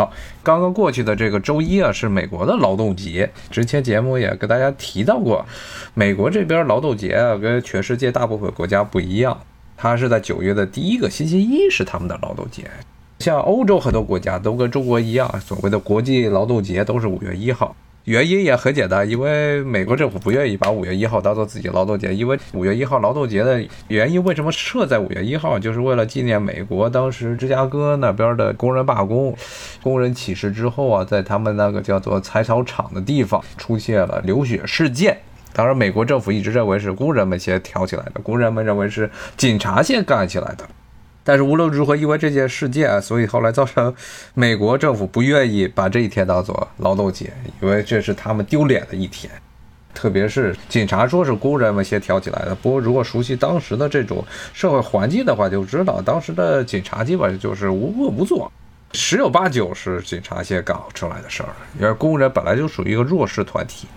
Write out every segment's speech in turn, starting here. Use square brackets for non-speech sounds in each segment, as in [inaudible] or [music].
好，刚刚过去的这个周一啊，是美国的劳动节。之前节目也跟大家提到过，美国这边劳动节啊，跟全世界大部分国家不一样，它是在九月的第一个星期一是他们的劳动节。像欧洲很多国家都跟中国一样，所谓的国际劳动节都是五月一号。原因也很简单，因为美国政府不愿意把五月一号当做自己劳动节，因为五月一号劳动节的原因为什么设在五月一号，就是为了纪念美国当时芝加哥那边的工人罢工、工人起事之后啊，在他们那个叫做采草场的地方出现了流血事件。当然，美国政府一直认为是工人们先挑起来的，工人们认为是警察先干起来的。但是无论如何，因为这件事件，所以后来造成美国政府不愿意把这一天当做劳动节，因为这是他们丢脸的一天。特别是警察说是工人们先挑起来的，不过如果熟悉当时的这种社会环境的话，就知道当时的警察基本上就是无恶不作，十有八九是警察先搞出来的事儿。因为工人本来就属于一个弱势团体。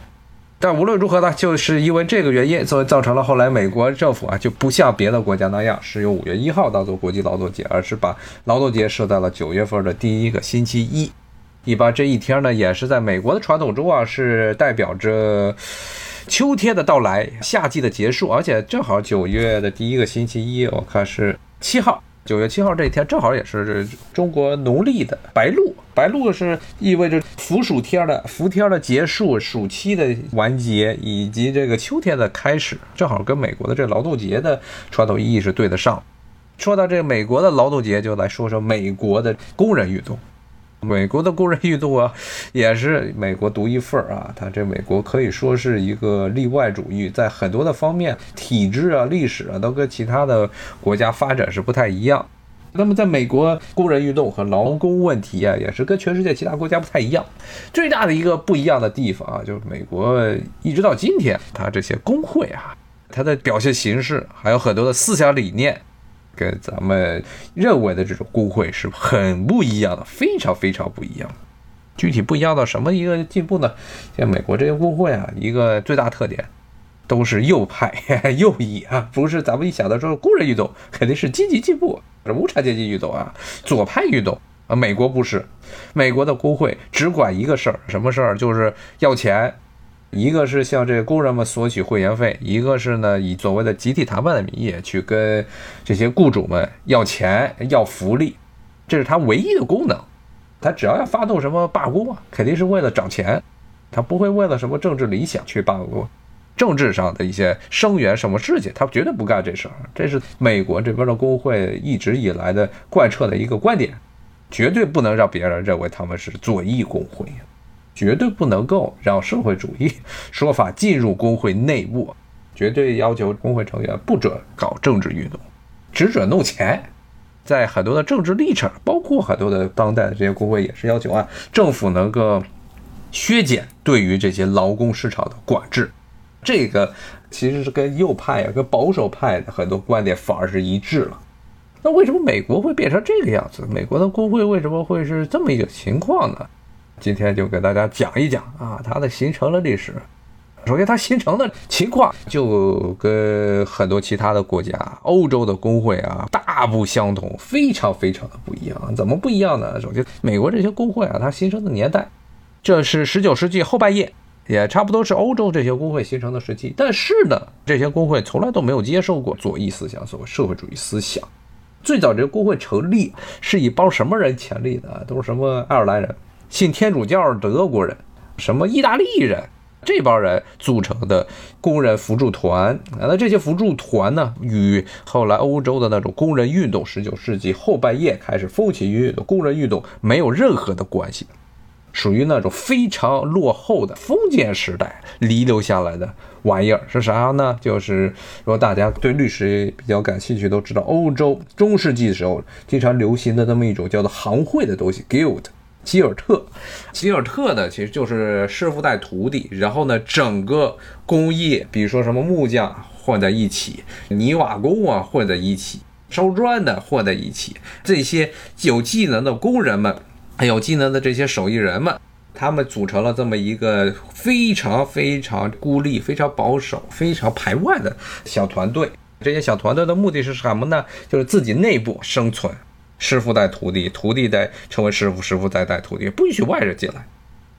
但无论如何呢，就是因为这个原因，所以造成了后来美国政府啊就不像别的国家那样是用五月一号当做国际劳动节，而是把劳动节设在了九月份的第一个星期一。一般这一天呢，也是在美国的传统中啊，是代表着秋天的到来，夏季的结束，而且正好九月的第一个星期一，我看是七号。九月七号这一天正好也是中国农历的白露，白露是意味着伏暑天的伏天的结束，暑期的完结，以及这个秋天的开始，正好跟美国的这劳动节的传统意义是对得上。说到这美国的劳动节，就来说说美国的工人运动。美国的工人运动啊，也是美国独一份儿啊。它这美国可以说是一个例外主义，在很多的方面，体制啊、历史啊，都跟其他的国家发展是不太一样。那么，在美国，工人运动和劳工问题啊，也是跟全世界其他国家不太一样。最大的一个不一样的地方啊，就是美国一直到今天，它这些工会啊，它的表现形式，还有很多的思想理念。跟咱们认为的这种工会是很不一样的，非常非常不一样。具体不一样到什么一个进步呢？像美国这些工会啊，一个最大特点都是右派、[laughs] 右翼啊，不是咱们一想到说工人运动肯定是积极进步，无产阶级运动啊，左派运动啊。美国不是，美国的工会只管一个事儿，什么事儿？就是要钱。一个是向这个工人们索取会员费，一个是呢以所谓的集体谈判的名义去跟这些雇主们要钱要福利，这是他唯一的功能。他只要要发动什么罢工啊，肯定是为了涨钱，他不会为了什么政治理想去罢工，政治上的一些声援什么事情，他绝对不干这事儿。这是美国这边的工会一直以来的贯彻的一个观点，绝对不能让别人认为他们是左翼工会。绝对不能够让社会主义 [laughs] 说法进入工会内部，绝对要求工会成员不准搞政治运动，只准弄钱。在很多的政治立场，包括很多的当代的这些工会也是要求啊，政府能够削减对于这些劳工市场的管制。这个其实是跟右派啊、跟保守派的很多观点反而是一致了。那为什么美国会变成这个样子？美国的工会为什么会是这么一个情况呢？今天就给大家讲一讲啊，它的形成的历史。首先，它形成的情况就跟很多其他的国家、欧洲的工会啊大不相同，非常非常的不一样。怎么不一样呢？首先，美国这些工会啊，它形成的年代，这是十九世纪后半叶，也差不多是欧洲这些工会形成的时期。但是呢，这些工会从来都没有接受过左翼思想，所谓社会主义思想。最早这个工会成立是以帮什么人成立的？都是什么爱尔兰人？信天主教德国人，什么意大利人，这帮人组成的工人扶助团。那这些扶助团呢，与后来欧洲的那种工人运动，十九世纪后半叶开始风起云涌的工人运动没有任何的关系，属于那种非常落后的封建时代遗留下来的玩意儿。是啥呢？就是如果大家对历史比较感兴趣，都知道欧洲中世纪的时候经常流行的那么一种叫做行会的东西，guild。吉尔特，吉尔特呢，其实就是师傅带徒弟，然后呢，整个工业，比如说什么木匠混在一起，泥瓦工啊混在一起，烧砖的混在一起，这些有技能的工人们，还有技能的这些手艺人们，他们组成了这么一个非常非常孤立、非常保守、非常排外的小团队。这些小团队的目的是什么呢？就是自己内部生存。师傅带徒弟，徒弟带成为师傅，师傅再带徒弟，不允许外人进来。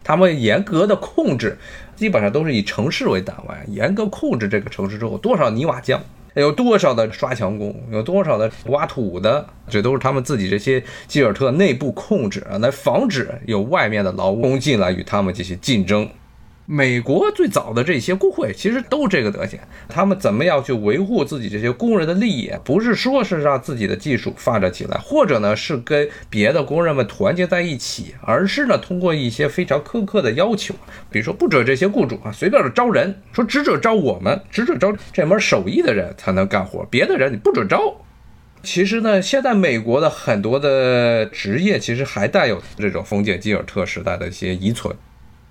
他们严格的控制，基本上都是以城市为单位，严格控制这个城市之后多少泥瓦匠，有多少的刷墙工，有多少的挖土的，这都是他们自己这些基尔特内部控制，来防止有外面的劳工进来与他们进行竞争。美国最早的这些工会其实都这个德行，他们怎么样去维护自己这些工人的利益？不是说是让自己的技术发展起来，或者呢是跟别的工人们团结在一起，而是呢通过一些非常苛刻的要求，比如说不准这些雇主啊随便的招人，说只准招我们，只准招这门手艺的人才能干活，别的人你不准招。其实呢，现在美国的很多的职业其实还带有这种封建基尔特时代的一些遗存。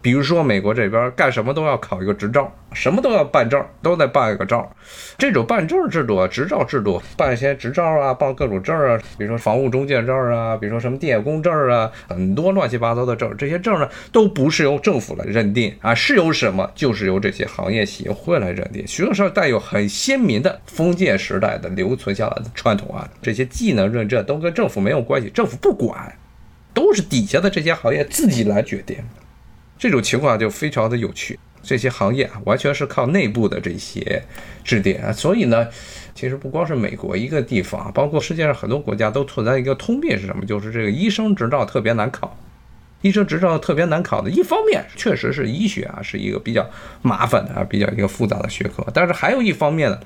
比如说，美国这边干什么都要考一个执照，什么都要办证，都得办一个照。这种办证制度啊，执照制度，办一些执照啊，办各种证啊，比如说房屋中介证啊，比如说什么电工证啊，很多乱七八糟的证。这些证呢，都不是由政府来认定啊，是由什么，就是由这些行业协会来认定。实际上带有很鲜明的封建时代的留存下来的传统啊，这些技能认证都跟政府没有关系，政府不管，都是底下的这些行业自己来决定。这种情况就非常的有趣，这些行业啊，完全是靠内部的这些制定啊，所以呢，其实不光是美国一个地方，包括世界上很多国家都存在一个通病是什么？就是这个医生执照特别难考。医生执照特别难考的一方面，确实是医学啊是一个比较麻烦的啊，比较一个复杂的学科。但是还有一方面呢，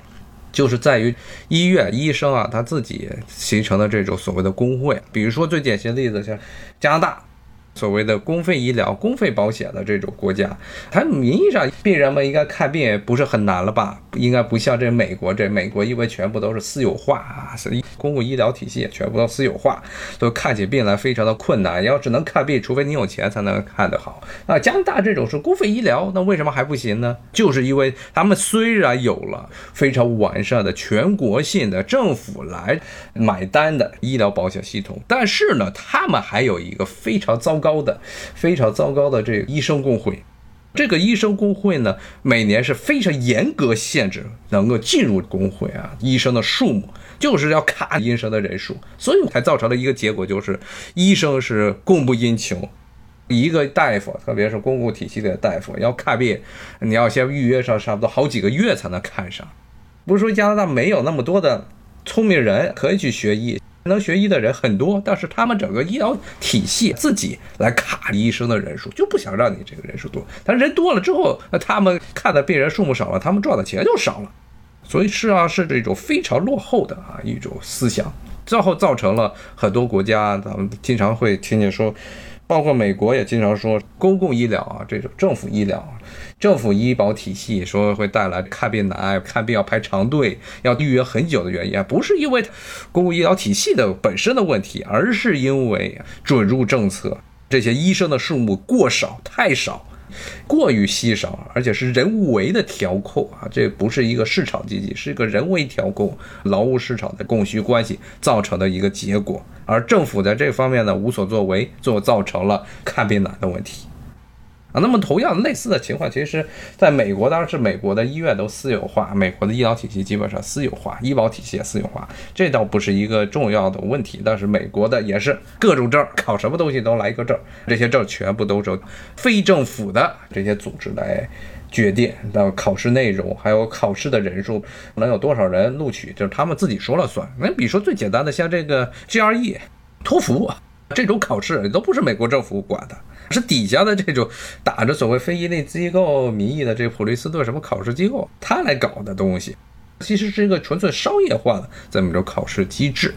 就是在于医院医生啊他自己形成的这种所谓的工会，比如说最典型的例子像加拿大。所谓的公费医疗、公费保险的这种国家，它名义上病人们应该看病也不是很难了吧？应该不像这美国，这美国因为全部都是私有化啊，所以公共医疗体系全部都私有化，都看起病来非常的困难。要只能看病，除非你有钱才能看得好。那加拿大这种是公费医疗，那为什么还不行呢？就是因为他们虽然有了非常完善的全国性的政府来买单的医疗保险系统，但是呢，他们还有一个非常糟糕。高的非常糟糕的这个医生工会，这个医生工会呢，每年是非常严格限制能够进入工会啊医生的数目，就是要卡医生的人数，所以才造成了一个结果，就是医生是供不应求。一个大夫，特别是公共体系的大夫要看病，你要先预约上差不多好几个月才能看上。不是说加拿大没有那么多的聪明人可以去学医。能学医的人很多，但是他们整个医疗体系自己来卡医生的人数，就不想让你这个人数多。但人多了之后，那他们看的病人数目少了，他们赚的钱就少了。所以是啊，是这种非常落后的啊一种思想，最后造成了很多国家，咱们经常会听见说。包括美国也经常说公共医疗啊，这种政府医疗、政府医保体系说会带来看病难、看病要排长队、要预约很久的原因，不是因为公共医疗体系的本身的问题，而是因为准入政策，这些医生的数目过少、太少。过于稀少，而且是人为的调控啊！这不是一个市场经济，是一个人为调控劳务市场的供需关系造成的一个结果。而政府在这方面呢无所作为，就造成了看病难的问题。那么同样类似的情况，其实在美国当然是美国的医院都私有化，美国的医疗体系基本上私有化，医保体系也私有化，这倒不是一个重要的问题。但是美国的也是各种证，考什么东西都来一个证，这些证全部都是非政府的这些组织来决定的考试内容，还有考试的人数，能有多少人录取，就是他们自己说了算。那比如说最简单的，像这个 GRE、托福这种考试，都不是美国政府管的。是底下的这种打着所谓非营利机构名义的这普利斯顿什么考试机构，他来搞的东西，其实是一个纯粹商业化的这么一种考试机制，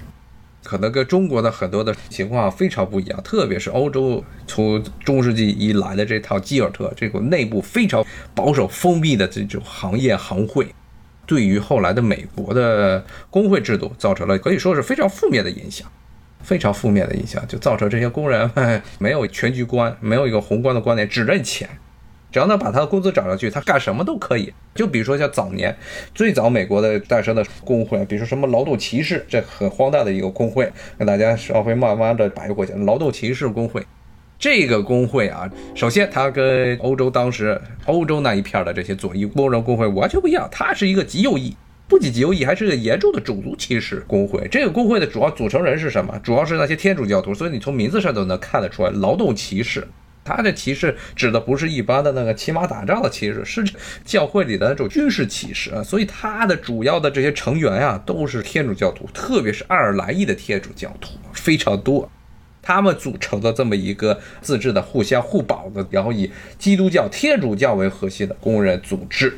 可能跟中国的很多的情况非常不一样。特别是欧洲从中世纪以来的这套基尔特这个内部非常保守封闭的这种行业行会，对于后来的美国的工会制度造成了可以说是非常负面的影响。非常负面的影响，就造成这些工人没有全局观，没有一个宏观的观点，只认钱。只要能把他的工资涨上去，他干什么都可以。就比如说像早年最早美国的诞生的工会，比如说什么劳动骑士，这很荒诞的一个工会，跟大家稍微慢慢的摆过去。劳动骑士工会，这个工会啊，首先它跟欧洲当时欧洲那一片的这些左翼工人工会完全不一样，它是一个极右翼。不仅极右翼，还是个严重的种族歧视工会。这个工会的主要组成人是什么？主要是那些天主教徒，所以你从名字上都能看得出来，劳动骑士。他的歧视指的不是一般的那个骑马打仗的骑士，是教会里的那种军事歧视啊。所以他的主要的这些成员呀，都是天主教徒，特别是爱尔兰裔的天主教徒非常多。他们组成的这么一个自治的、互相互保的，然后以基督教、天主教为核心的工人组织。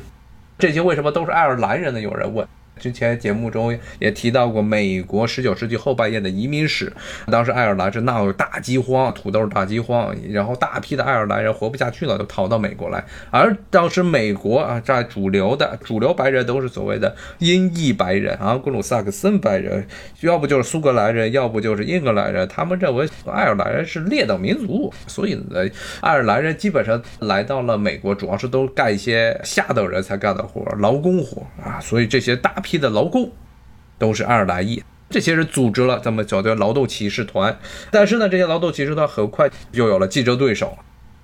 这些为什么都是爱尔兰人呢？有人问。之前节目中也提到过，美国十九世纪后半叶的移民史，当时爱尔兰是闹大饥荒，土豆大饥荒，然后大批的爱尔兰人活不下去了，就逃到美国来。而当时美国啊，在主流的主流白人都是所谓的英裔白人啊，格鲁萨克森白人，要不就是苏格兰人，要不就是英格兰人。他们认为爱尔兰人是劣等民族，所以呢，爱尔兰人基本上来到了美国，主要是都干一些下等人才干的活，劳工活啊。所以这些大批的劳工都是爱尔兰裔，这些人组织了这么叫做劳动骑士团。但是呢，这些劳动骑士团很快就有了竞争对手，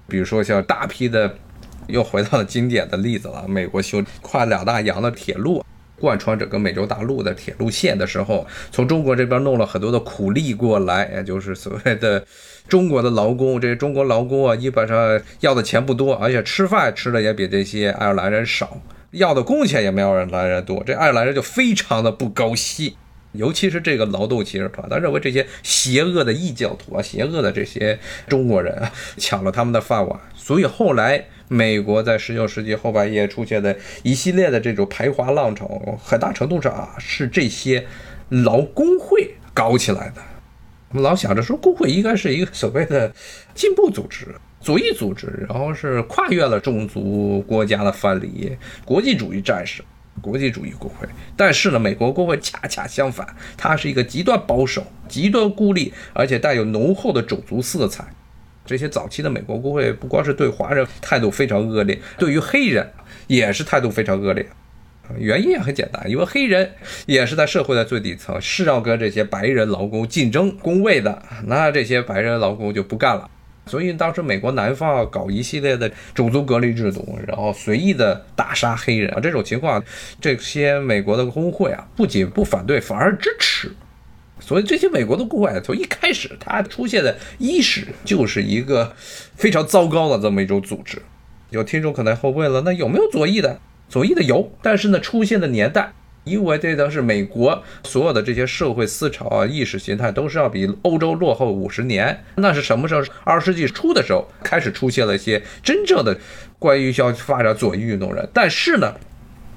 比如说像大批的，又回到了经典的例子了。美国修跨两大洋的铁路，贯穿整个美洲大陆的铁路线的时候，从中国这边弄了很多的苦力过来，也就是所谓的中国的劳工。这些中国劳工啊，基本上要的钱不多，而且吃饭吃的也比这些爱尔兰人少。要的工钱也没有爱尔兰人多，这爱尔兰人就非常的不高兴，尤其是这个劳动骑士团，他认为这些邪恶的异教徒啊，邪恶的这些中国人啊，抢了他们的饭碗，所以后来美国在十九世纪后半叶出现的一系列的这种排华浪潮，很大程度上啊是这些劳工会搞起来的。我们老想着说，工会应该是一个所谓的进步组织。左翼组织，然后是跨越了种族国家的藩篱，国际主义战士，国际主义国会。但是呢，美国国会恰恰相反，它是一个极端保守、极端孤立，而且带有浓厚的种族色彩。这些早期的美国国会不光是对华人态度非常恶劣，对于黑人也是态度非常恶劣。原因也很简单，因为黑人也是在社会的最底层，是要跟这些白人劳工竞争工位的，那这些白人劳工就不干了。所以当时美国南方搞一系列的种族隔离制度，然后随意的打杀黑人啊，这种情况，这些美国的工会啊，不仅不反对，反而支持。所以这些美国的工会从一开始它出现的伊始就是一个非常糟糕的这么一种组织。有听众可能会问了，那有没有左翼的？左翼的有，但是呢，出现的年代。因为这都是美国所有的这些社会思潮啊、意识形态都是要比欧洲落后五十年。那是什么时候？二十世纪初的时候开始出现了一些真正的关于要发展左翼运动人。但是呢，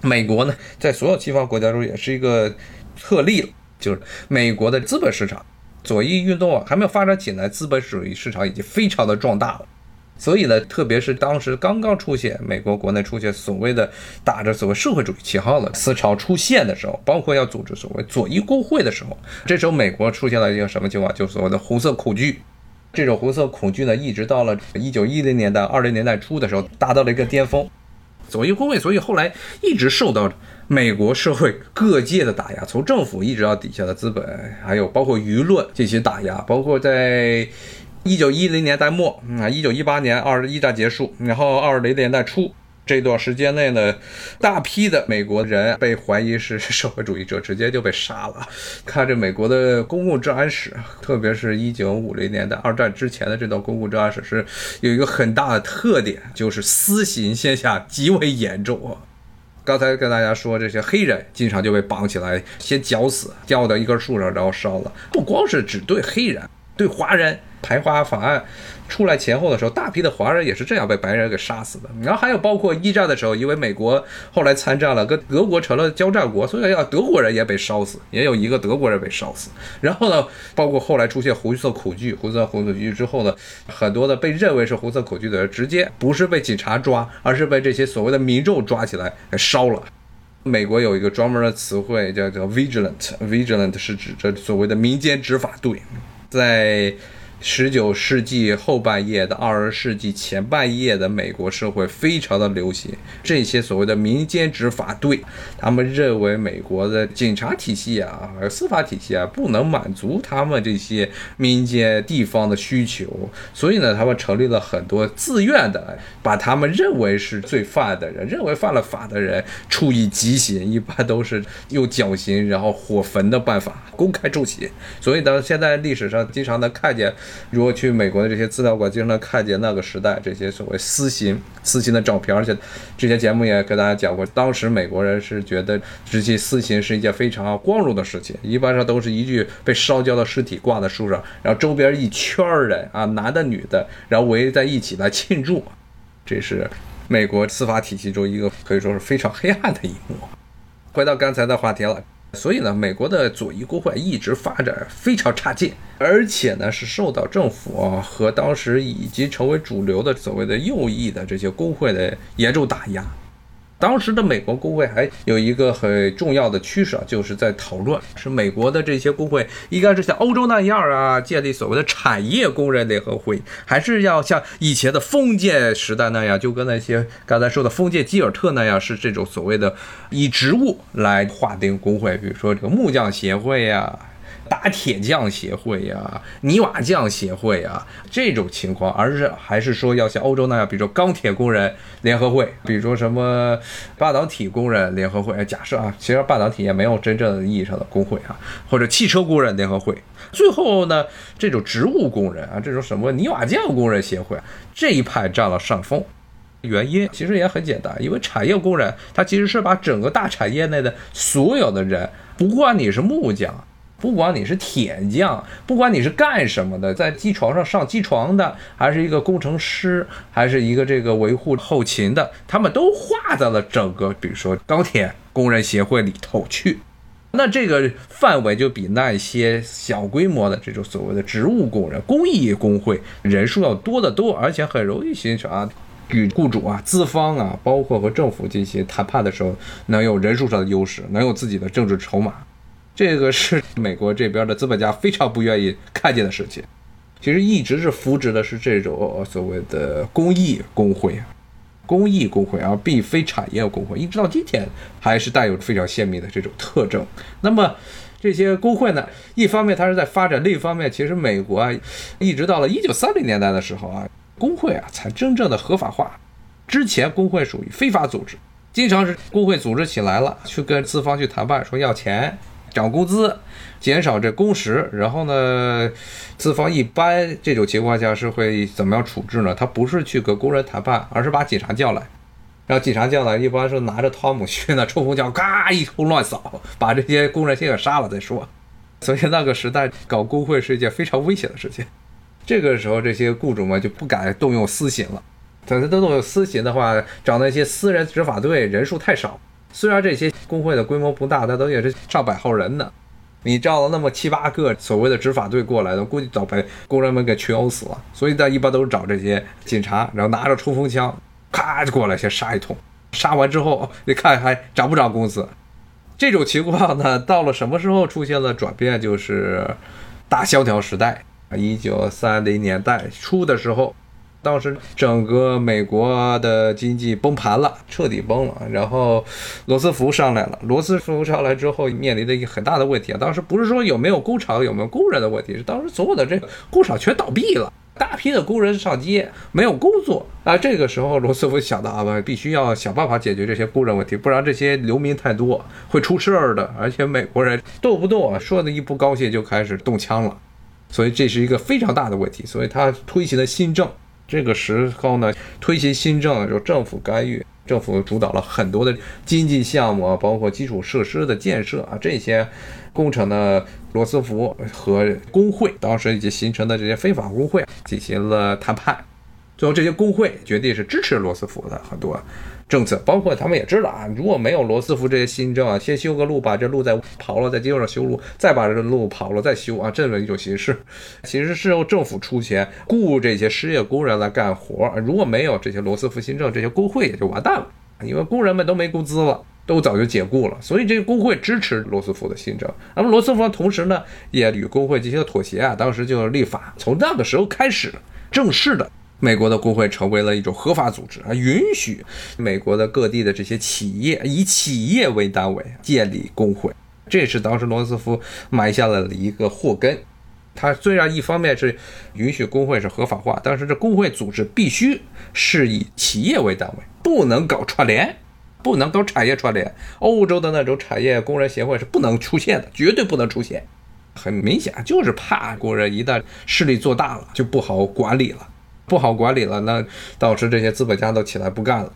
美国呢，在所有西方国家中也是一个特例了，就是美国的资本市场左翼运动啊还没有发展起来，资本主义市场已经非常的壮大了。所以呢，特别是当时刚刚出现美国国内出现所谓的打着所谓社会主义旗号的思潮出现的时候，包括要组织所谓左翼工会的时候，这时候美国出现了一个什么情况？就是所谓的红色恐惧。这种红色恐惧呢，一直到了一九一零年代、二零年代初的时候，达到了一个巅峰。左翼工会，所以后来一直受到美国社会各界的打压，从政府一直到底下的资本，还有包括舆论进行打压，包括在。一九一零年代末，啊，一九一八年二一战结束，然后二零年代初这段时间内呢，大批的美国人被怀疑是社会主义者，[laughs] 直接就被杀了。看这美国的公共治安史，特别是一九五零年代二战之前的这段公共治安史，是有一个很大的特点，就是私刑现象极为严重啊。刚才跟大家说，这些黑人经常就被绑起来，先绞死，吊到一根树上，然后烧了。不光是只对黑人，对华人。排华法案出来前后的时候，大批的华人也是这样被白人给杀死的。然后还有包括一战的时候，因为美国后来参战了，跟德国成了交战国，所以要德国人也被烧死，也有一个德国人被烧死。然后呢，包括后来出现红色恐惧，红色恐惧之后呢，很多的被认为是红色恐惧的人，直接不是被警察抓，而是被这些所谓的民众抓起来给烧了。美国有一个专门的词汇叫叫 vigilant，vigilant 是指这所谓的民间执法队，在。十九世纪后半叶的二十世纪前半叶的美国社会非常的流行这些所谓的民间执法队，他们认为美国的警察体系啊、司法体系啊不能满足他们这些民间地方的需求，所以呢，他们成立了很多自愿的，把他们认为是罪犯的人、认为犯了法的人处以极刑，一般都是用绞刑然后火焚的办法公开处刑。所以呢，现在历史上经常能看见。如果去美国的这些资料馆，经常看见那个时代这些所谓私刑、私刑的照片，而且之前节目也跟大家讲过，当时美国人是觉得执行私刑是一件非常光荣的事情，一般上都是一具被烧焦的尸体挂在树上，然后周边一圈人啊，男的女的，然后围在一起来庆祝，这是美国司法体系中一个可以说是非常黑暗的一幕。回到刚才的话题了。所以呢，美国的左翼工会一直发展非常差劲，而且呢是受到政府和当时已经成为主流的所谓的右翼的这些工会的严重打压。当时的美国工会还有一个很重要的趋势啊，就是在讨论是美国的这些工会应该是像欧洲那样啊，建立所谓的产业工人联合会，还是要像以前的封建时代那样，就跟那些刚才说的封建基尔特那样，是这种所谓的以职务来划定工会，比如说这个木匠协会呀。打铁匠协会呀，泥瓦匠协会呀，这种情况，而是还是说要像欧洲那样，比如说钢铁工人联合会，比如说什么半导体工人联合会。假设啊，其实半导体也没有真正意义上的工会啊，或者汽车工人联合会。最后呢，这种植物工人啊，这种什么泥瓦匠工人协会这一派占了上风。原因其实也很简单，因为产业工人他其实是把整个大产业内的所有的人，不管你是木匠。不管你是铁匠，不管你是干什么的，在机床上上机床的，还是一个工程师，还是一个这个维护后勤的，他们都划在了整个，比如说钢铁工人协会里头去。那这个范围就比那些小规模的这种所谓的植物工人、工艺工会人数要多得多，而且很容易形成啊，与雇主啊、资方啊，包括和政府进行谈判的时候，能有人数上的优势，能有自己的政治筹码。这个是美国这边的资本家非常不愿意看见的事情。其实一直是扶植的是这种所谓的公益工会，公益工会而并非产业工会，一直到今天还是带有非常鲜明的这种特征。那么这些工会呢，一方面它是在发展，另一方面其实美国啊，一直到了一九三零年代的时候啊，工会啊才真正的合法化。之前工会属于非法组织，经常是工会组织起来了，去跟资方去谈判，说要钱。涨工资，减少这工时，然后呢，资方一般这种情况下是会怎么样处置呢？他不是去跟工人谈判，而是把警察叫来，让警察叫来，一般是拿着汤姆逊的冲锋枪，嘎一通乱扫，把这些工人先给杀了再说。所以那个时代搞工会是一件非常危险的事情。这个时候，这些雇主们就不敢动用私刑了。等他动用私刑的话，找那些私人执法队人数太少。虽然这些工会的规模不大，但都也是上百号人呢。你招了那么七八个所谓的执法队过来的，估计早被工人们给群殴死了。所以，他一般都是找这些警察，然后拿着冲锋枪，咔就过来先杀一通。杀完之后，你看还涨不涨工资？这种情况呢，到了什么时候出现了转变？就是大萧条时代，一九三零年代初的时候。当时整个美国的经济崩盘了，彻底崩了。然后罗斯福上来了，罗斯福上来之后面临的一个很大的问题啊，当时不是说有没有工厂、有没有工人的问题，是当时所有的这个工厂全倒闭了，大批的工人上街没有工作啊。这个时候罗斯福想到啊，必须要想办法解决这些工人问题，不然这些流民太多会出事儿的。而且美国人动不动啊说的一不高兴就开始动枪了，所以这是一个非常大的问题。所以他推行了新政。这个时候呢，推行新政就政府干预，政府主导了很多的经济项目啊，包括基础设施的建设啊，这些工程呢，罗斯福和工会当时已经形成的这些非法工会进行了谈判，最后这些工会决定是支持罗斯福的很多。政策包括他们也知道啊，如果没有罗斯福这些新政啊，先修个路，把这路再刨了，再接着上修路，再把这路刨了再修啊，这么一种形式，[laughs] 其实是由政府出钱雇这些失业工人来干活。如果没有这些罗斯福新政，这些工会也就完蛋了，因为工人们都没工资了。都早就解雇了，所以这个工会支持罗斯福的新政。那么罗斯福同时呢，也与工会进行了妥协啊，当时就立法，从那个时候开始，正式的美国的工会成为了一种合法组织啊，允许美国的各地的这些企业以企业为单位建立工会，这是当时罗斯福埋下了一个祸根。他虽然一方面是允许工会是合法化，但是这工会组织必须是以企业为单位，不能搞串联。不能搞产业串联，欧洲的那种产业工人协会是不能出现的，绝对不能出现。很明显就是怕工人一旦势力做大了就不好管理了，不好管理了，那导致这些资本家都起来不干了。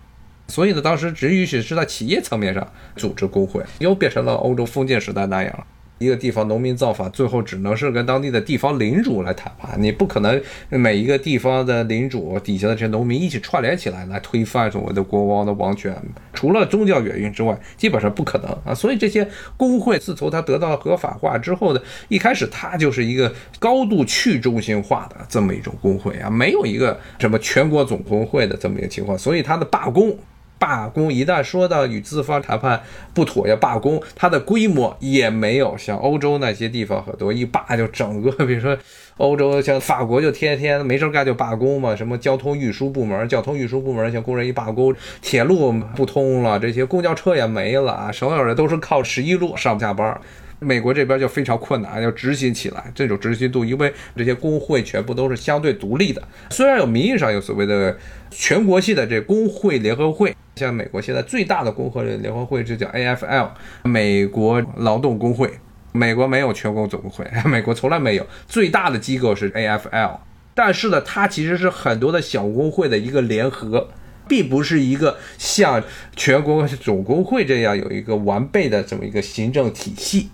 所以呢，当时只允许是在企业层面上组织工会，又变成了欧洲封建时代那样了。一个地方农民造反，最后只能是跟当地的地方领主来谈判。你不可能每一个地方的领主底下的这些农民一起串联起来来推翻所谓的国王的王权。除了宗教原因之外，基本上不可能啊。所以这些工会自从它得到合法化之后呢，一开始它就是一个高度去中心化的这么一种工会啊，没有一个什么全国总工会的这么一个情况。所以它的罢工。罢工一旦说到与资方谈判不妥要罢工，它的规模也没有像欧洲那些地方很多一罢就整个，比如说欧洲像法国就天天没事干就罢工嘛，什么交通运输部门，交通运输部门像工人一罢工，铁路不通了，这些公交车也没了，所有人都是靠十一路上下班。美国这边就非常困难，要执行起来这种执行度，因为这些工会全部都是相对独立的，虽然有名义上有所谓的全国性的这工会联合会，像美国现在最大的工会联合会就叫 AFL，美国劳动工会。美国没有全国总工会，[laughs] 美国从来没有，最大的机构是 AFL，但是呢，它其实是很多的小工会的一个联合，并不是一个像全国总工会这样有一个完备的这么一个行政体系。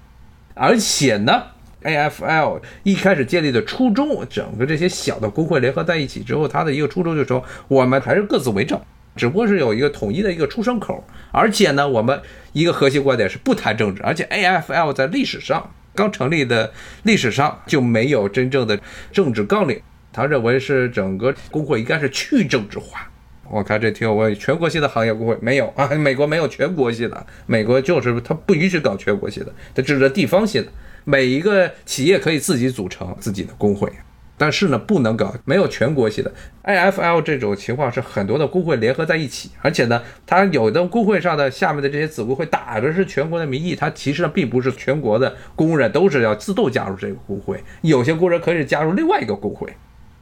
而且呢，AFL 一开始建立的初衷，整个这些小的工会联合在一起之后，它的一个初衷就是说，我们还是各自为政，只不过是有一个统一的一个出生口。而且呢，我们一个核心观点是不谈政治。而且 AFL 在历史上刚成立的历史上就没有真正的政治纲领，他认为是整个工会应该是去政治化。我看这挺有问题，全国性的行业工会没有啊？[laughs] 美国没有全国性的，美国就是它不允许搞全国性的，它只是地方性的。每一个企业可以自己组成自己的工会，但是呢，不能搞没有全国性的。AFL 这种情况是很多的工会联合在一起，而且呢，它有的工会上的下面的这些子工会打着是全国的名义，它其实呢并不是全国的工人都是要自动加入这个工会，有些工人可以加入另外一个工会。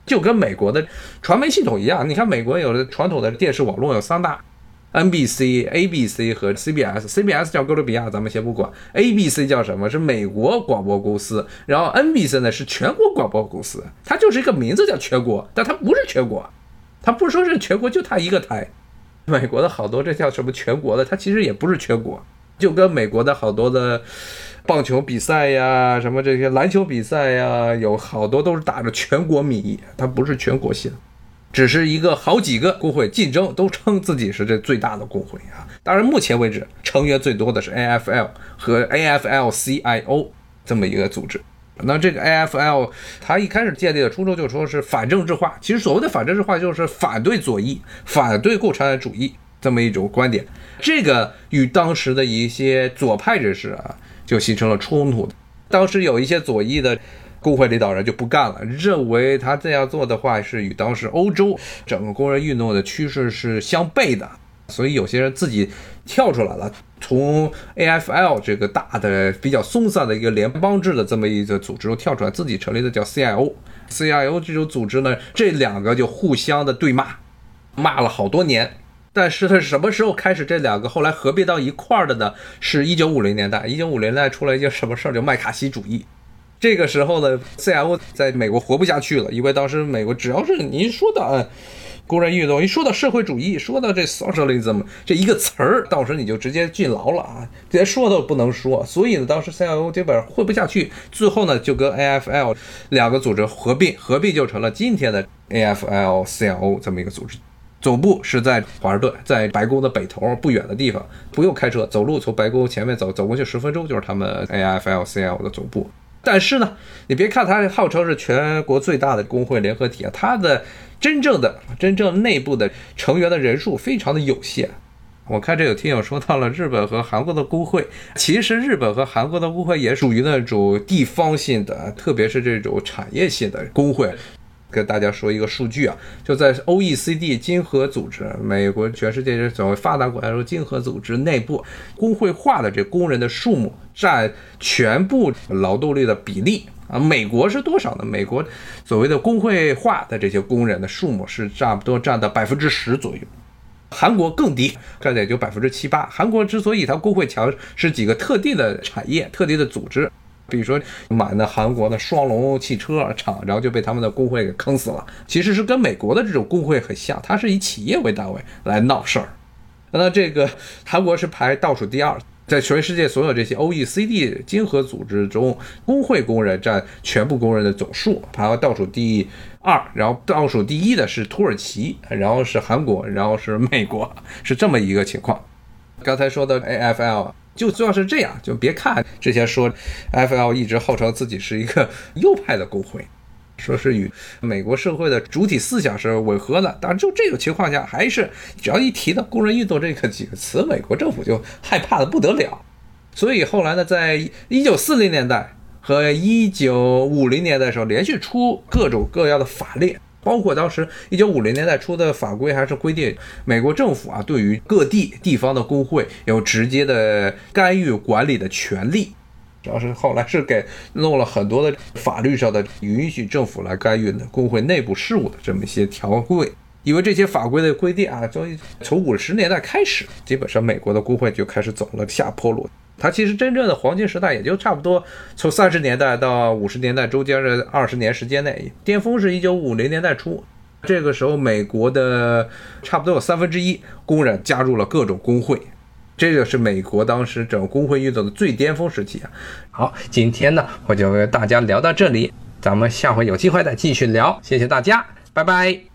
就跟美国的传媒系统一样，你看美国有的传统的电视网络有三大，NBC、ABC 和 CBS。CBS 叫哥伦比亚，咱们先不管。ABC 叫什么？是美国广播公司。然后 NBC 呢是全国广播公司，它就是一个名字叫全国，但它不是全国，它不说是全国，就它一个台。美国的好多这叫什么全国的，它其实也不是全国，就跟美国的好多的。棒球比赛呀，什么这些篮球比赛呀，有好多都是打着全国名义，它不是全国性，只是一个好几个工会竞争，都称自己是这最大的工会啊。当然，目前为止成员最多的是 AFL 和 AFL-CIO 这么一个组织。那这个 AFL 它一开始建立的初衷就说是反政治化，其实所谓的反政治化就是反对左翼、反对共产主义这么一种观点。这个与当时的一些左派人士啊。就形成了冲突。当时有一些左翼的工会领导人就不干了，认为他这样做的话是与当时欧洲整个工人运动的趋势是相悖的，所以有些人自己跳出来了，从 AFL 这个大的比较松散的一个联邦制的这么一个组织中跳出来，自己成立的叫 CIO。CIO 这种组织呢，这两个就互相的对骂，骂了好多年。但是它什么时候开始这两个后来合并到一块儿的呢？是一九五零年代。一九五零年代出来一件什么事儿？叫麦卡锡主义。这个时候呢，CIO 在美国活不下去了，因为当时美国只要是你一说到工人运动，一说到社会主义，说到这 socialism 这一个词儿，到时候你就直接进牢了啊，连说都不能说。所以呢，当时 CIO 基本混不下去，最后呢就跟 AFL 两个组织合并，合并就成了今天的 AFL-CIO 这么一个组织。总部是在华盛顿，在白宫的北头不远的地方，不用开车，走路从白宫前面走走过去十分钟就是他们 AFL-CIO 的总部。但是呢，你别看它号称是全国最大的工会联合体啊，它的真正的真正内部的成员的人数非常的有限。我看这有听友说到了日本和韩国的工会，其实日本和韩国的工会也属于那种地方性的，特别是这种产业性的工会。跟大家说一个数据啊，就在 OECD 经合组织，美国全世界这所谓发达国家说经合组织内部，工会化的这工人的数目占全部劳动力的比例啊，美国是多少呢？美国所谓的工会化的这些工人的数目是差不多占到百分之十左右。韩国更低，占也就百分之七八。韩国之所以它工会强，是几个特定的产业、特定的组织，比如说买的韩国的双龙汽车厂，然后就被他们的工会给坑死了。其实是跟美国的这种工会很像，它是以企业为单位来闹事儿。那这个韩国是排倒数第二。在全世界所有这些 OECD 经合组织中，工会工人占全部工人的总数排到倒数第二，然后倒数第一的是土耳其，然后是韩国，然后是美国，是这么一个情况。刚才说的 AFL 就主要是这样，就别看之前说，FL 一直号称自己是一个右派的工会。说是与美国社会的主体思想是吻合的，但就这种情况下，还是只要一提到工人运动这个几个词，美国政府就害怕的不得了。所以后来呢，在一九四零年代和一九五零年代的时候，连续出各种各样的法令，包括当时一九五零年代出的法规，还是规定美国政府啊，对于各地地方的工会有直接的干预管理的权利。主要是后来是给弄了很多的法律上的允许政府来干预的工会内部事务的这么一些条规，因为这些法规的规定啊，从从五十年代开始，基本上美国的工会就开始走了下坡路。它其实真正的黄金时代也就差不多从三十年代到五十年代中间的二十年时间内，巅峰是一九五零年代初，这个时候美国的差不多有三分之一工人加入了各种工会。这就是美国当时整个工会运动的最巅峰时期啊！好，今天呢我就跟大家聊到这里，咱们下回有机会再继续聊，谢谢大家，拜拜。